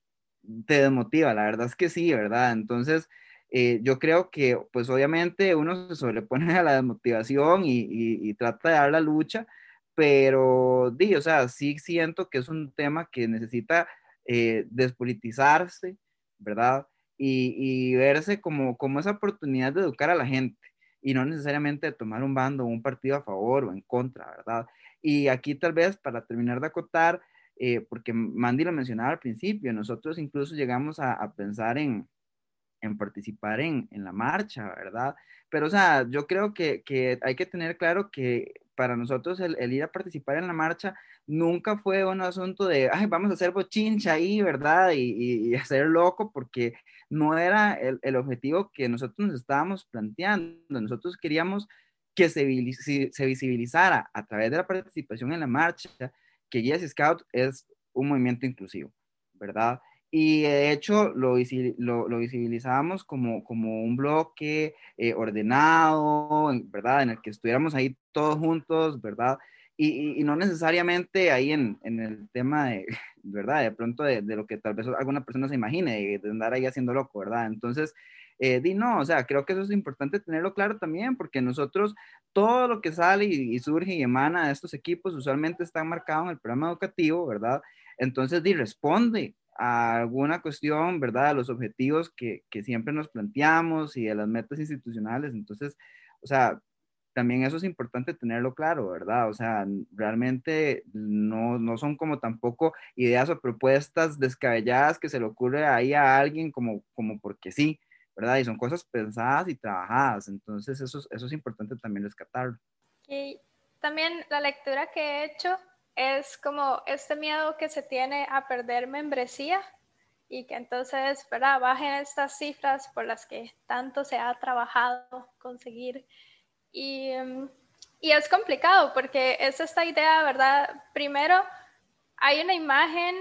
te desmotiva, la verdad es que sí, ¿verdad? Entonces, eh, yo creo que, pues obviamente uno se sobrepone a la desmotivación y, y, trata de dar la lucha, pero, di, o sea, sí siento que es un tema que necesita eh, despolitizarse, ¿verdad? Y, y, verse como, como esa oportunidad de educar a la gente y no necesariamente de tomar un bando un partido a favor o en contra, ¿verdad? Y aquí tal vez para terminar de acotar, eh, porque Mandy lo mencionaba al principio, nosotros incluso llegamos a, a pensar en, en participar en, en, la marcha, ¿verdad? Pero, o sea, yo creo que, que hay que tener claro que para nosotros el, el, ir a participar en la marcha nunca fue un asunto de, ay, vamos a hacer bochincha ahí, ¿verdad? Y, hacer loco, porque no era el, el, objetivo que nosotros nos estábamos planteando. Nosotros queríamos que se, se visibilizara a través de la participación en la marcha que Guías Scout es un movimiento inclusivo, ¿verdad? Y de hecho lo, lo, lo visibilizábamos como, como un bloque eh, ordenado, ¿verdad? En el que estuviéramos ahí todos juntos, ¿verdad? Y, y, no necesariamente ahí en, en, el tema de, ¿verdad? De pronto de, de, lo que tal vez alguna persona se imagine, de andar ahí haciendo loco, ¿verdad? Entonces, eh, di no, o sea, creo que eso es importante tenerlo claro también, porque nosotros todo lo que sale y, y surge y emana de estos equipos usualmente está marcado en el programa educativo, ¿verdad? Entonces, di, responde a alguna cuestión, ¿verdad? A los objetivos que, que, siempre nos planteamos y a las metas institucionales. Entonces, o sea, también eso es importante tenerlo claro, ¿verdad? O sea, realmente no, no son como tampoco ideas o propuestas descabelladas que se le ocurre ahí a alguien como, como porque sí, ¿verdad? Y son cosas pensadas y trabajadas. Entonces, eso, eso es importante también rescatarlo. Y también la lectura que he hecho es como este miedo que se tiene a perder membresía y que entonces, ¿verdad? Bajen estas cifras por las que tanto se ha trabajado conseguir. Y, y es complicado porque es esta idea, ¿verdad? Primero, hay una imagen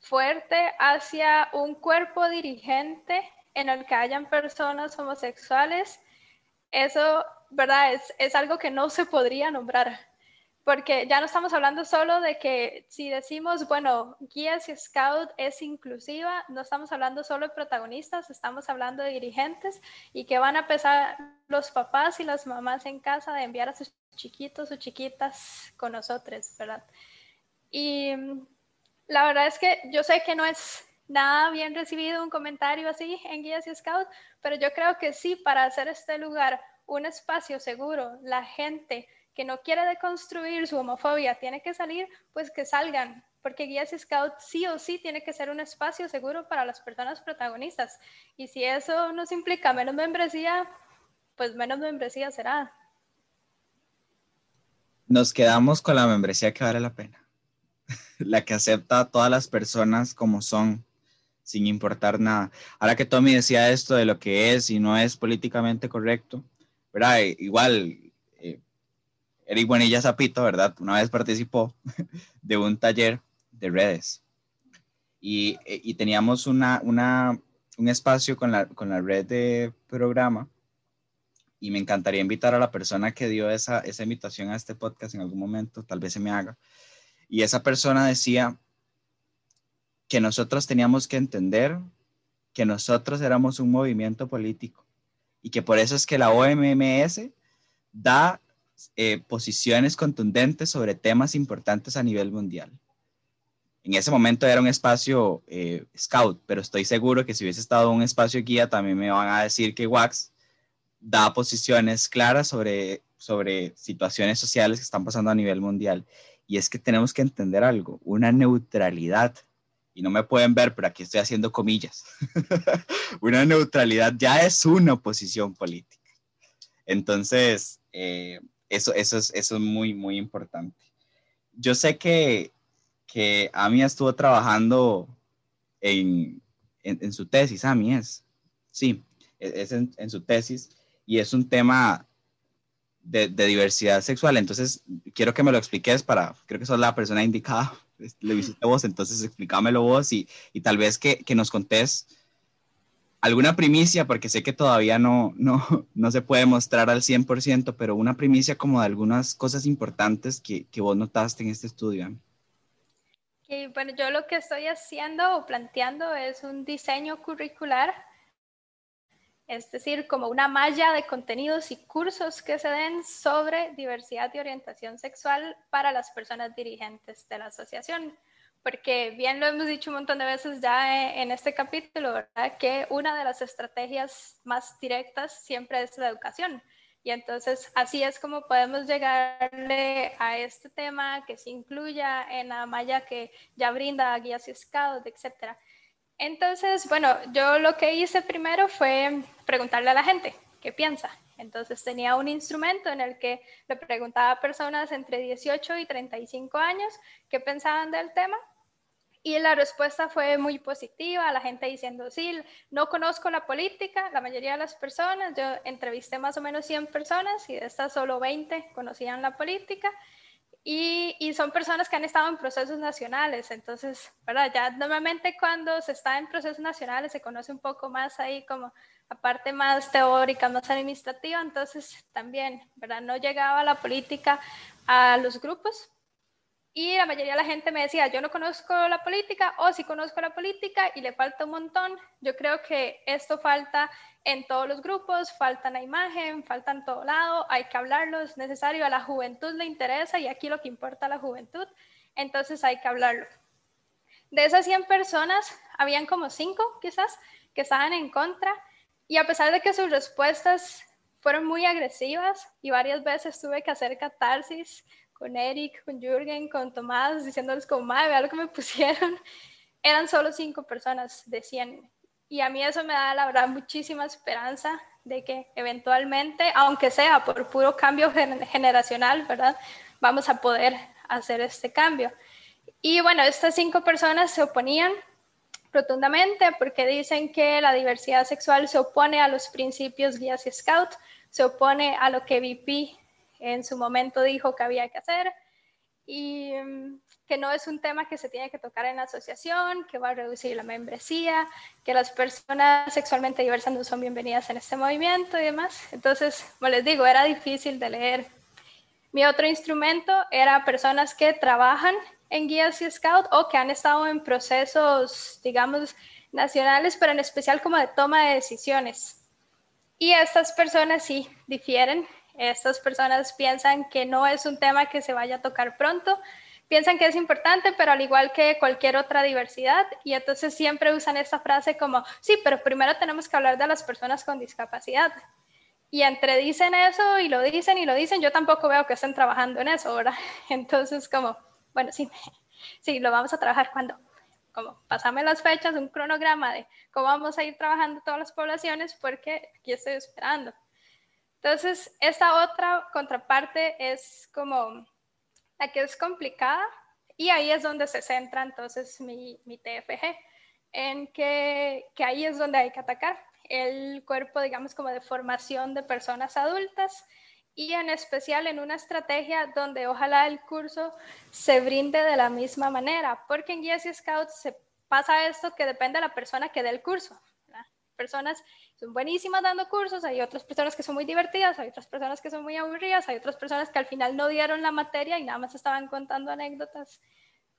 fuerte hacia un cuerpo dirigente en el que hayan personas homosexuales. Eso, ¿verdad? Es, es algo que no se podría nombrar porque ya no estamos hablando solo de que si decimos, bueno, guías y scout es inclusiva, no estamos hablando solo de protagonistas, estamos hablando de dirigentes y que van a pesar los papás y las mamás en casa de enviar a sus chiquitos o chiquitas con nosotros, ¿verdad? Y mm, la verdad es que yo sé que no es nada bien recibido un comentario así en guías y scout, pero yo creo que sí, para hacer este lugar un espacio seguro, la gente que no quiere deconstruir su homofobia tiene que salir, pues que salgan, porque Guías Scout sí o sí tiene que ser un espacio seguro para las personas protagonistas. Y si eso nos implica menos membresía, pues menos membresía será. Nos quedamos con la membresía que vale la pena, la que acepta a todas las personas como son, sin importar nada. Ahora que Tommy decía esto de lo que es y no es políticamente correcto, ¿verdad? Igual Eric Bonilla Zapito, ¿verdad? Una vez participó de un taller de redes y, eh, y teníamos una, una, un espacio con la, con la red de programa y me encantaría invitar a la persona que dio esa, esa invitación a este podcast en algún momento, tal vez se me haga. Y esa persona decía que nosotros teníamos que entender que nosotros éramos un movimiento político y que por eso es que la OMMS da eh, posiciones contundentes sobre temas importantes a nivel mundial. En ese momento era un espacio eh, scout, pero estoy seguro que si hubiese estado un espacio guía, también me van a decir que WAX da posiciones claras sobre, sobre situaciones sociales que están pasando a nivel mundial. Y es que tenemos que entender algo, una neutralidad y no me pueden ver, pero aquí estoy haciendo comillas. una neutralidad ya es una posición política. Entonces, eh, eso, eso, es, eso es muy, muy importante. Yo sé que, que Ami estuvo trabajando en, en, su tesis, Ami es, sí, e, es en, su tesis y es un tema de, diversidad sexual. Entonces, quiero que me lo expliques para, creo que sos la persona indicada, le visité vos, entonces explícamelo vos y, y tal vez que, que nos contés alguna primicia, porque sé que todavía no, no, no se puede mostrar al 100%, pero una primicia como de algunas cosas importantes que, que vos notaste en este estudio. Y bueno, yo lo que estoy haciendo o planteando es un diseño curricular, es decir, como una malla de contenidos y cursos que se den sobre diversidad y orientación sexual para las personas dirigentes de la asociación. Porque bien lo hemos dicho un montón de veces ya en este capítulo, ¿verdad? que una de las estrategias más directas siempre es la educación y entonces así es como podemos llegarle a este tema que se incluya en la malla que ya brinda guías y scouts, etc. Entonces, bueno, yo lo que hice primero fue preguntarle a la gente qué piensa. Entonces tenía un instrumento en el que le preguntaba a personas entre 18 y 35 años qué pensaban del tema y la respuesta fue muy positiva, la gente diciendo, sí, no conozco la política, la mayoría de las personas, yo entrevisté más o menos 100 personas y de estas solo 20 conocían la política. Y, y, son personas que han estado en procesos nacionales, entonces, ¿verdad? Ya normalmente cuando se está en procesos nacionales se conoce un poco más ahí como la parte más teórica, más administrativa, entonces también, ¿verdad? No llegaba la política a los grupos, y la mayoría de la gente me decía, yo no conozco la política o si conozco la política y le falta un montón. Yo creo que esto falta en todos los grupos, falta en la imagen, falta en todo lado, hay que hablarlo, es necesario, a la juventud le interesa y aquí lo que importa a la juventud, entonces hay que hablarlo. De esas 100 personas, habían como 5 quizás que estaban en contra y a pesar de que sus respuestas fueron muy agresivas y varias veces tuve que hacer catarsis con Eric, con Jürgen, con Tomás, diciéndoles como, madre, vea lo que me pusieron. Eran solo cinco personas de 100. Y a mí eso me da, la verdad, muchísima esperanza de que eventualmente, aunque sea por puro cambio generacional, ¿verdad? Vamos a poder hacer este cambio. Y bueno, estas cinco personas se oponían rotundamente porque dicen que la diversidad sexual se opone a los principios guías y scout, se opone a lo que VP en su momento dijo que había que hacer y mm, que no es un tema que se tiene que tocar en la asociación, que va a reducir la membresía, que las personas sexualmente diversas no son bienvenidas en este movimiento y demás. Entonces, como les digo, era difícil de leer. Mi otro instrumento era personas que trabajan en guías y scout o que han estado en procesos, digamos, nacionales, pero en especial como de toma de decisiones. Y estas personas sí difieren estas personas piensan que no es un tema que se vaya a tocar pronto, piensan que es importante, pero al igual que cualquier otra diversidad, y entonces siempre usan esta frase como, sí, pero primero tenemos que hablar de las personas con discapacidad. Y entre dicen eso y lo dicen y lo dicen, yo tampoco veo que estén trabajando en eso, ¿verdad? Entonces, como, bueno, sí, sí, lo vamos a trabajar cuando, como, pasame las fechas, un cronograma de cómo vamos a ir trabajando todas las poblaciones, porque aquí estoy esperando. Entonces, esta otra contraparte es como la que es complicada y ahí es donde se centra entonces mi, mi TFG, en que, que ahí es donde hay que atacar el cuerpo, digamos, como de formación de personas adultas y en especial en una estrategia donde ojalá el curso se brinde de la misma manera, porque en Guías y Scouts se pasa esto que depende de la persona que dé el curso personas son buenísimas dando cursos, hay otras personas que son muy divertidas, hay otras personas que son muy aburridas, hay otras personas que al final no dieron la materia y nada más estaban contando anécdotas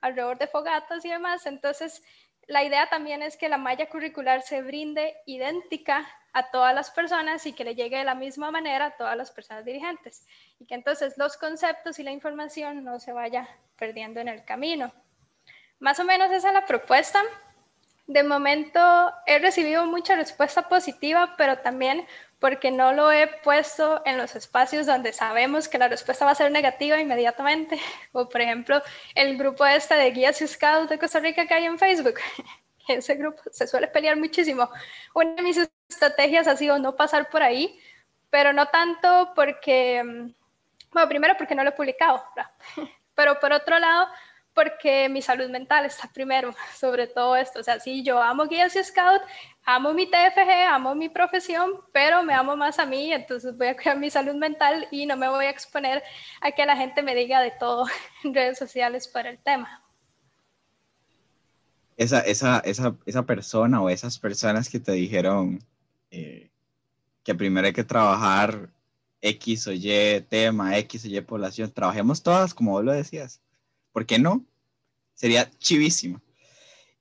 alrededor de fogatas y demás. Entonces, la idea también es que la malla curricular se brinde idéntica a todas las personas y que le llegue de la misma manera a todas las personas dirigentes y que entonces los conceptos y la información no se vaya perdiendo en el camino. Más o menos esa es la propuesta. De momento he recibido mucha respuesta positiva, pero también porque no lo he puesto en los espacios donde sabemos que la respuesta va a ser negativa inmediatamente. O por ejemplo, el grupo este de guías y scouts de Costa Rica que hay en Facebook. Ese grupo se suele pelear muchísimo. Una de mis estrategias ha sido no pasar por ahí, pero no tanto porque, mm, bueno, primero porque no lo he publicado, pero por otro lado, porque mi salud mental está primero sobre todo esto. O sea, sí, yo amo guías y scout, amo mi TFG, amo mi profesión, pero me amo más a mí, entonces voy a cuidar mi salud mental y no me voy a exponer a que la gente me diga de todo en redes sociales por el tema. Esa, esa, esa, esa persona o esas personas que te dijeron eh, que primero hay que trabajar X o Y tema, X o Y población, trabajemos todas, como vos lo decías ¿Por qué no? Sería chivísimo.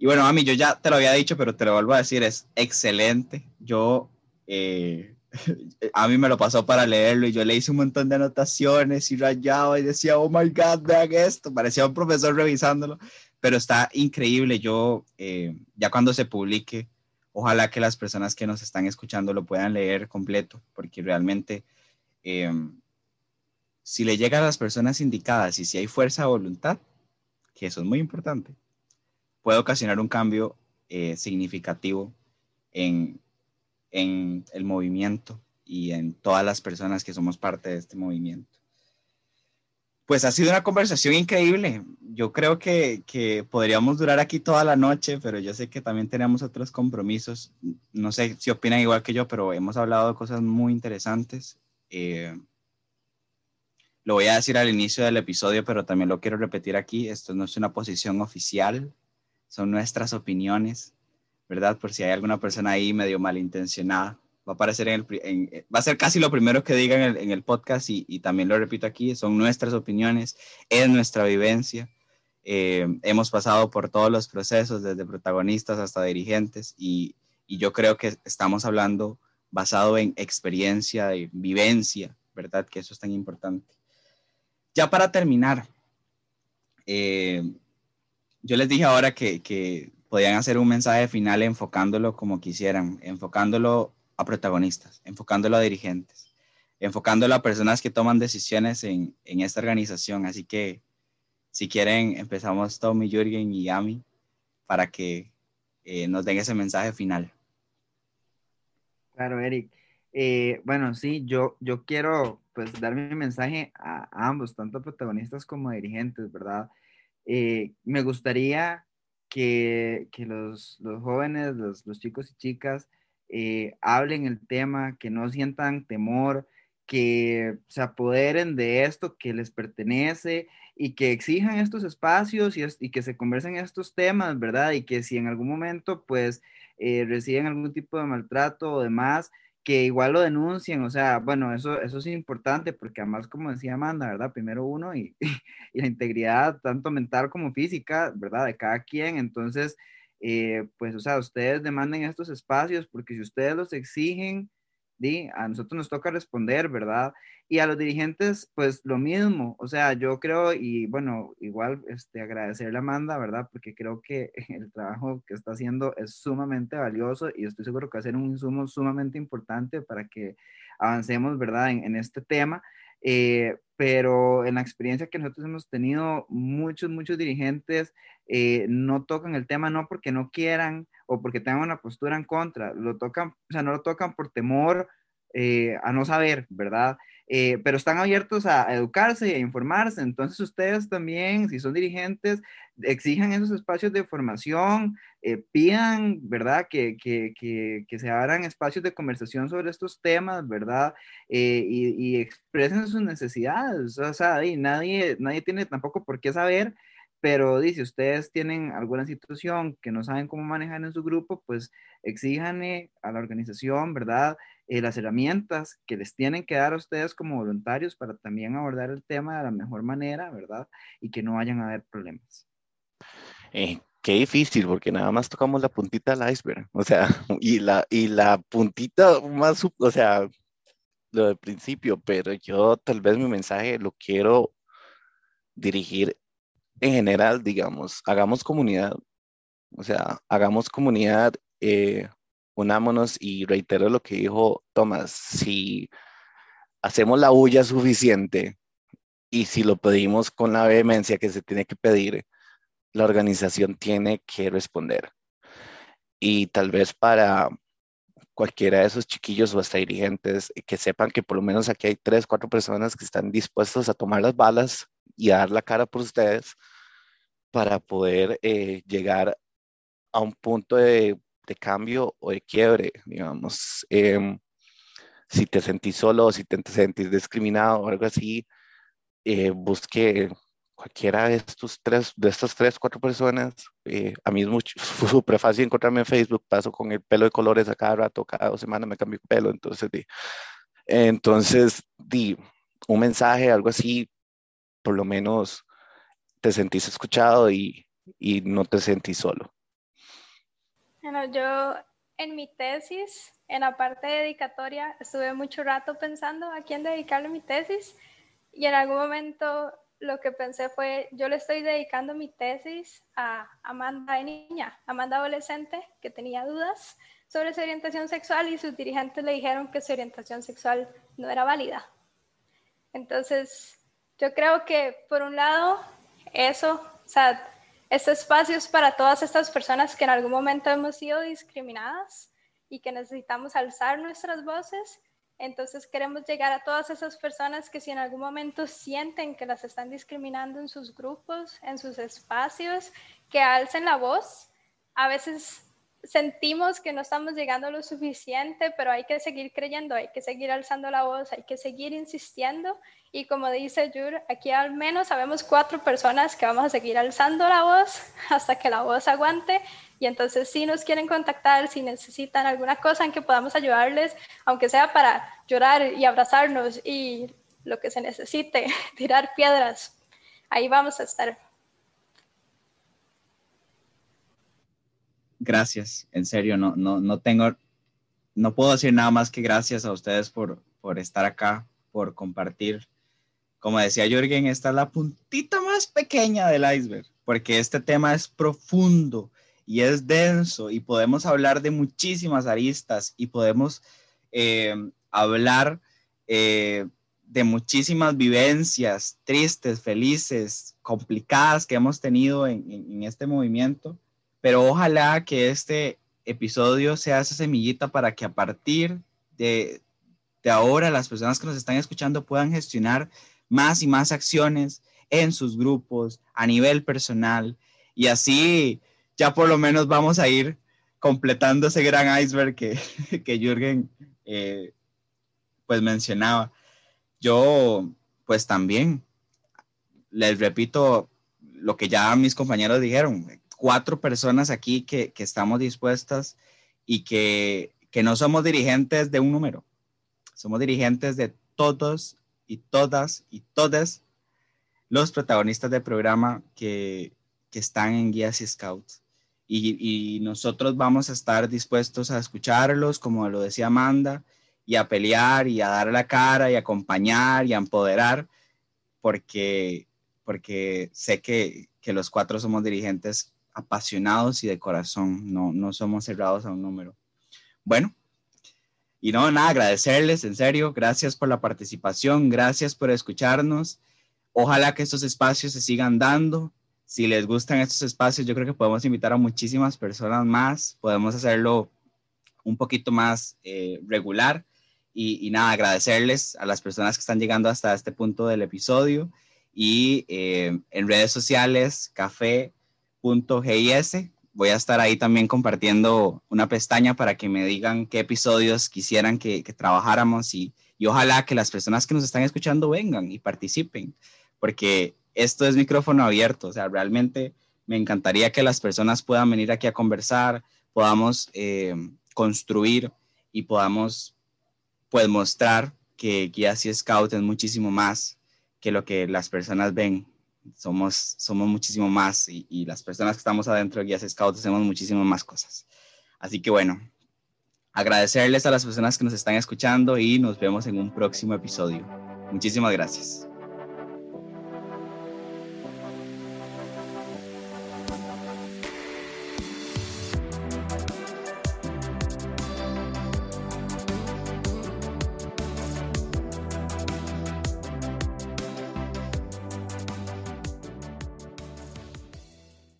Y bueno, mami, yo ya te lo había dicho, pero te lo vuelvo a decir, es excelente. Yo, eh, a mí me lo pasó para leerlo y yo le hice un montón de anotaciones y rayaba y decía, oh my God, vean esto. Parecía un profesor revisándolo, pero está increíble. Yo, eh, ya cuando se publique, ojalá que las personas que nos están escuchando lo puedan leer completo, porque realmente, em, si le llega a las personas indicadas y si hay fuerza de voluntad, que eso es muy importante, puede ocasionar un cambio eh, significativo en, en el movimiento y en todas las personas que somos parte de este movimiento. Pues ha sido una conversación increíble. Yo creo que, que, podríamos durar aquí toda la noche, pero yo sé que también tenemos otros compromisos. No sé si opinan igual que yo, pero hemos hablado de cosas muy interesantes. Eh, lo voy a decir al inicio del episodio, pero también lo quiero repetir aquí. Esto no es una posición oficial, son nuestras opiniones, ¿verdad? Por si hay alguna persona ahí medio malintencionada va a aparecer en el, va a ser casi lo primero que digan en el, podcast y, también lo repito aquí, son nuestras opiniones, es nuestra vivencia. Eh, hemos pasado por todos los procesos, desde protagonistas hasta dirigentes y, y, yo creo que estamos hablando basado en experiencia y vivencia, ¿verdad? Que eso es tan importante. Ya para terminar, eh, yo les dije ahora que, que podían hacer un mensaje final enfocándolo como quisieran, enfocándolo a protagonistas, enfocándolo a dirigentes, enfocándolo a personas que toman decisiones en, en esta organización. Así que, si quieren, empezamos Tommy, Jürgen y Ami para que eh, nos den ese mensaje final. Claro, Eric. Eh, bueno, sí, yo, yo quiero pues dar mi mensaje a, ambos, tanto protagonistas como dirigentes, ¿verdad? Eh, me gustaría que, que los, los, jóvenes, los, chicos y chicas, eh, hablen el tema, que no sientan temor, que se apoderen de esto que les pertenece y que exijan estos espacios y, que se conversen estos temas, ¿verdad? Y que si en algún momento pues eh, reciben algún tipo de maltrato o demás, que igual lo denuncien, o sea, bueno, eso, eso es importante porque además, como decía Amanda, ¿verdad? Primero uno y, y la integridad tanto mental como física, ¿verdad? De cada quien, entonces eh, pues, o sea, ustedes demanden estos espacios porque si ustedes los exigen, a nosotros nos toca responder, ¿verdad? Y a los dirigentes, pues lo mismo, o sea, yo creo, y bueno, igual este, agradecerle a Amanda, ¿verdad? Porque creo que el trabajo que está haciendo es sumamente valioso y estoy seguro que va a ser un insumo sumamente importante para que avancemos, ¿verdad? En este tema. Eh, pero en la experiencia que nosotros hemos tenido, muchos, muchos dirigentes eh, no tocan el tema no porque no quieran o porque tengan una postura en contra, lo tocan, o sea, no lo tocan por temor eh, a no saber, ¿verdad? Eh, pero están abiertos a, educarse y a informarse. Entonces ustedes también, si son dirigentes, exijan esos espacios de formación, eh, pidan, ¿verdad? Que, que, que, que, se abran espacios de conversación sobre estos temas, ¿verdad? y, y, expresen sus necesidades. O sea, nadie, nadie tiene tampoco por qué saber pero dice, ustedes tienen alguna situación que no saben cómo manejar en su grupo, pues exíjanle a la organización, ¿verdad? Eh, las herramientas que les tienen que dar a ustedes como voluntarios para también abordar el tema de la mejor manera, ¿verdad? Y que no vayan a haber problemas. Eh, qué difícil, porque nada más tocamos la puntita del iceberg, o sea, y la, y la puntita más, o sea, lo del principio, pero yo tal vez mi mensaje lo quiero dirigir en general, digamos, hagamos comunidad, o sea, hagamos comunidad, eh, unámonos y reitero lo que dijo Tomás, si hacemos la bulla suficiente y si lo pedimos con la vehemencia que se tiene que pedir, la organización tiene que responder. Y tal vez para cualquiera de esos chiquillos o hasta dirigentes que sepan que por lo menos aquí hay tres, cuatro personas que están dispuestos a tomar las balas y a dar la cara por ustedes para poder eh, llegar a un punto de, cambio o de quiebre, digamos. Em, si te sentís solo, si te sentís discriminado o algo así, eh, busque cualquiera de estos tres, de estas tres, cuatro personas. Eh, a mí es súper fácil encontrarme en Facebook, paso con el pelo de colores a cada rato, cada dos semanas me cambio el pelo, entonces, di, entonces, di, un mensaje, algo así, por lo menos te sentís escuchado y, y no te sentís solo. Bueno, yo en mi tesis, en la parte dedicatoria, estuve mucho rato pensando a quién dedicarle mi tesis y en algún momento lo que pensé fue, yo le estoy dedicando mi tesis a Amanda de niña, Amanda adolescente, que tenía dudas sobre su orientación sexual y sus dirigentes le dijeron que su orientación sexual no era válida. Entonces, yo creo que por un lado, eso, o sea, este espacio es para todas estas personas que en algún momento hemos sido discriminadas y que necesitamos alzar nuestras voces entonces queremos llegar a todas esas personas que si en algún momento sienten que las están discriminando en sus grupos, en sus espacios, que alcen la voz. A veces sentimos que no estamos llegando lo suficiente, pero hay que seguir creyendo, hay que seguir alzando la voz, hay que seguir insistiendo. Y como dice Jur, aquí al menos sabemos cuatro personas que vamos a seguir alzando la voz hasta que la voz aguante y entonces si nos quieren contactar, si necesitan alguna cosa en que podamos ayudarles, aunque sea para llorar y abrazarnos y lo que se necesite, tirar piedras, ahí vamos a estar. Gracias, en serio, no, no, no tengo, no puedo decir nada más que gracias a ustedes por, por estar acá, por compartir. Como decía Jürgen, esta es la puntita más pequeña del iceberg, porque este tema es profundo y es denso y podemos hablar de muchísimas aristas y podemos eh, hablar eh, de muchísimas vivencias tristes, felices, complicadas que hemos tenido en, este movimiento, pero ojalá que este episodio sea esa semillita para que a partir de, de ahora las personas que nos están escuchando puedan gestionar más y más acciones en sus grupos, a nivel personal, y así ya por lo menos vamos a ir completando ese gran iceberg que, que Jürgen eh, pues mencionaba. Yo pues también les repito lo que ya mis compañeros dijeron, cuatro personas aquí que, que estamos dispuestas y que, que no somos dirigentes de un número, somos dirigentes de todos y todas y todas los protagonistas del programa que, que están en Guías y Scouts. Y, nosotros vamos a estar dispuestos a escucharlos, como lo decía Amanda, y a pelear y a dar la cara y a acompañar y a empoderar, porque, porque sé que, que los cuatro somos dirigentes apasionados y de corazón, no, no somos cerrados a un número. Bueno, y no, nada, agradecerles, en serio, gracias por la participación, gracias por escucharnos. Ojalá que estos espacios se sigan dando si les gustan estos espacios, yo creo que podemos invitar a muchísimas personas más, podemos hacerlo un poquito más eh, regular y, nada, agradecerles a las personas que están llegando hasta este punto del episodio y eh, en redes sociales, café.gis, voy a estar ahí también compartiendo una pestaña para que me digan qué episodios quisieran que, trabajáramos y, ojalá que las personas que nos están escuchando vengan y participen, porque esto es micrófono abierto, o sea, realmente me encantaría que las personas puedan venir aquí a conversar, podamos eh, construir y podamos pues mostrar que Guías y Scout es muchísimo más que lo que las personas ven. Somos, somos muchísimo más y, las personas que estamos adentro de Guías Scout hacemos muchísimo más cosas. Así que bueno, agradecerles a las personas que nos están escuchando y nos vemos en un próximo episodio. Muchísimas gracias.